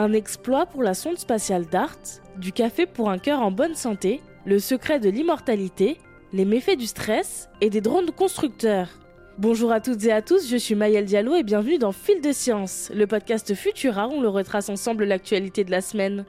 Un exploit pour la sonde spatiale DART, du café pour un cœur en bonne santé, le secret de l'immortalité, les méfaits du stress et des drones constructeurs. Bonjour à toutes et à tous, je suis Mayel Diallo et bienvenue dans Fil de Science, le podcast Futura où on retrace ensemble l'actualité de la semaine.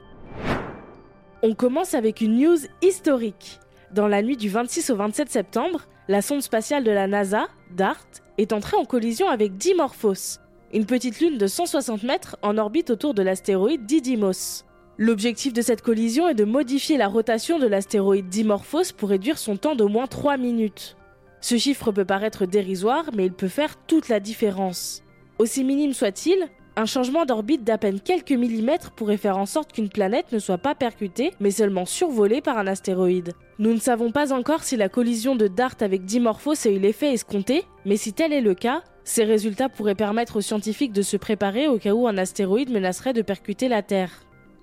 On commence avec une news historique. Dans la nuit du 26 au 27 septembre, la sonde spatiale de la NASA, DART, est entrée en collision avec Dimorphos, une petite lune de 160 mètres en orbite autour de l'astéroïde Didymos. L'objectif de cette collision est de modifier la rotation de l'astéroïde Dimorphos pour réduire son temps d'au moins 3 minutes. Ce chiffre peut paraître dérisoire, mais il peut faire toute la différence. Aussi minime soit-il, un changement d'orbite d'à peine quelques millimètres pourrait faire en sorte qu'une planète ne soit pas percutée, mais seulement survolée par un astéroïde. Nous ne savons pas encore si la collision de DART avec Dimorphos a eu l'effet escompté, mais si tel est le cas, ces résultats pourraient permettre aux scientifiques de se préparer au cas où un astéroïde menacerait de percuter la Terre.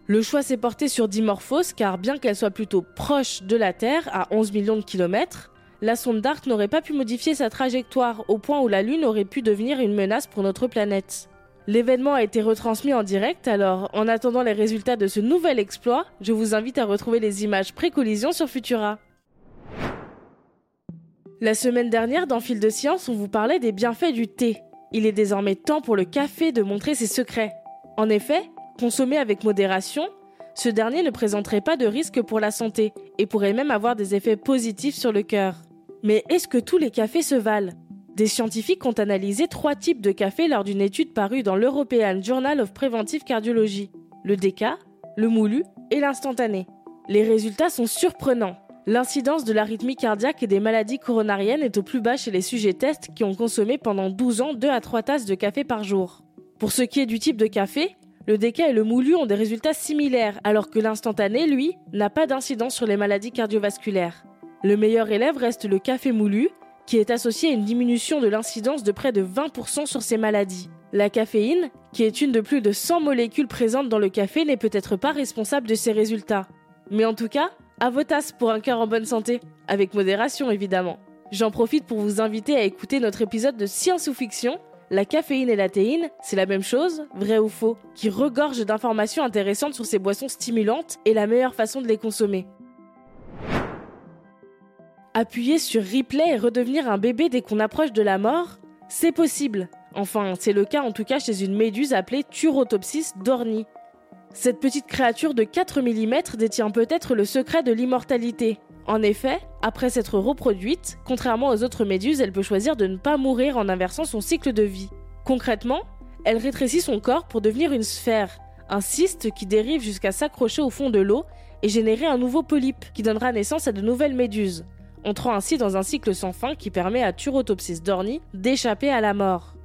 Le choix s'est porté sur Dimorphos car bien qu'elle soit plutôt proche de la Terre, à 11 millions de kilomètres, la sonde DART n'aurait pas pu modifier sa trajectoire au point où la Lune aurait pu devenir une menace pour notre planète. L'événement a été retransmis en direct, alors en attendant les résultats de ce nouvel exploit, je vous invite à retrouver les images pré-collision sur Futura. La semaine dernière, dans Fil de Science, on vous parlait des bienfaits du thé. Il est désormais temps pour le café de montrer ses secrets. En effet, consommé avec modération, ce dernier ne présenterait pas de risque pour la santé et pourrait même avoir des effets positifs sur le cœur. Mais est-ce que tous les cafés se valent? Des scientifiques ont analysé trois types de café lors d'une étude parue dans l'European Journal of Preventive Cardiology le déca, le moulu et l'instantané. Les résultats sont surprenants. L'incidence de l'arythmie cardiaque et des maladies coronariennes est au plus bas chez les sujets tests qui ont consommé pendant 12 ans 2 à 3 tasses de café par jour. Pour ce qui est du type de café, le déca et le moulu ont des résultats similaires, alors que l'instantané, lui, n'a pas d'incidence sur les maladies cardiovasculaires. Le meilleur élève reste le café moulu, qui est associé à une diminution de l'incidence de près de 20% sur ces maladies. La caféine, qui est une de plus de 100 molécules présentes dans le café, n'est peut-être pas responsable de ces résultats. Mais en tout cas, à vos tasses pour un cœur en bonne santé, avec modération évidemment. J'en profite pour vous inviter à écouter notre épisode de Science ou Fiction. La caféine et la théine, c'est la même chose, vrai ou faux, qui regorge d'informations intéressantes sur ces boissons stimulantes et la meilleure façon de les consommer. Appuyer sur replay et redevenir un bébé dès qu'on approche de la mort, c'est possible. Enfin, c'est le cas en tout cas chez une méduse appelée Turotopsis dorni. Cette petite créature de 4 mm détient peut-être le secret de l'immortalité. En effet, après s'être reproduite, contrairement aux autres méduses, elle peut choisir de ne pas mourir en inversant son cycle de vie. Concrètement, elle rétrécit son corps pour devenir une sphère, un cyste qui dérive jusqu'à s'accrocher au fond de l'eau et générer un nouveau polype qui donnera naissance à de nouvelles méduses entrant ainsi dans un cycle sans fin qui permet à Turotopsis dorni d'échapper à la mort.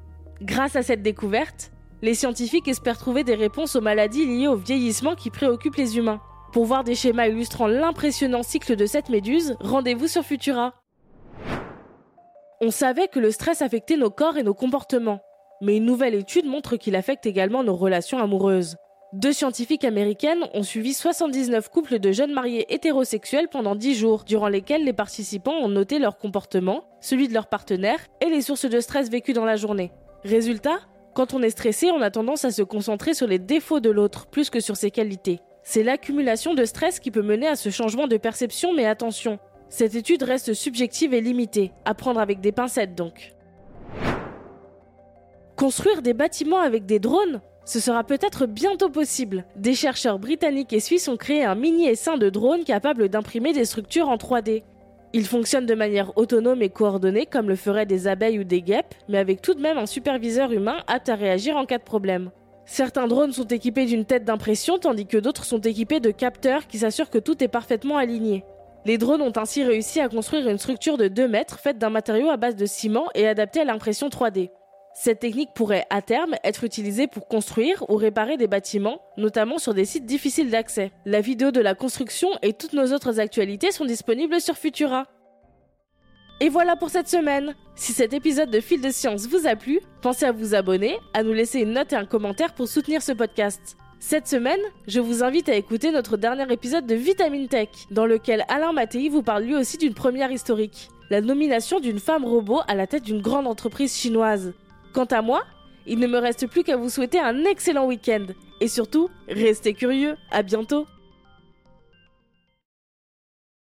Grâce à cette découverte, les scientifiques espèrent trouver des réponses aux maladies liées au vieillissement qui préoccupent les humains. Pour voir des schémas illustrant l'impressionnant cycle de cette méduse, rendez-vous sur Futura. On savait que le stress affectait nos corps et nos comportements, mais une nouvelle étude montre qu'il affecte également nos relations amoureuses. Deux scientifiques américaines ont suivi 79 couples de jeunes mariés hétérosexuels pendant 10 jours, durant lesquels les participants ont noté leur comportement, celui de leur partenaire et les sources de stress vécues dans la journée. Résultat, quand on est stressé, on a tendance à se concentrer sur les défauts de l'autre plus que sur ses qualités. C'est l'accumulation de stress qui peut mener à ce changement de perception, mais attention, cette étude reste subjective et limitée, à prendre avec des pincettes donc. Construire des bâtiments avec des drones ce sera peut-être bientôt possible. Des chercheurs britanniques et suisses ont créé un mini essaim de drone capable d'imprimer des structures en 3D. Il fonctionne de manière autonome et coordonnée comme le feraient des abeilles ou des guêpes, mais avec tout de même un superviseur humain apte à réagir en cas de problème. Certains drones sont équipés d'une tête d'impression tandis que d'autres sont équipés de capteurs qui s'assurent que tout est parfaitement aligné. Les drones ont ainsi réussi à construire une structure de 2 mètres faite d'un matériau à base de ciment et adaptée à l'impression 3D. Cette technique pourrait à terme être utilisée pour construire ou réparer des bâtiments, notamment sur des sites difficiles d'accès. La vidéo de la construction et toutes nos autres actualités sont disponibles sur Futura. Et voilà pour cette semaine. Si cet épisode de Fil de Science vous a plu, pensez à vous abonner, à nous laisser une note et un commentaire pour soutenir ce podcast. Cette semaine, je vous invite à écouter notre dernier épisode de Vitamine Tech, dans lequel Alain Mattei vous parle lui aussi d'une première historique, la nomination d'une femme robot à la tête d'une grande entreprise chinoise. Quant à moi, il ne me reste plus qu'à vous souhaiter un excellent week-end Et surtout, restez curieux. À bientôt.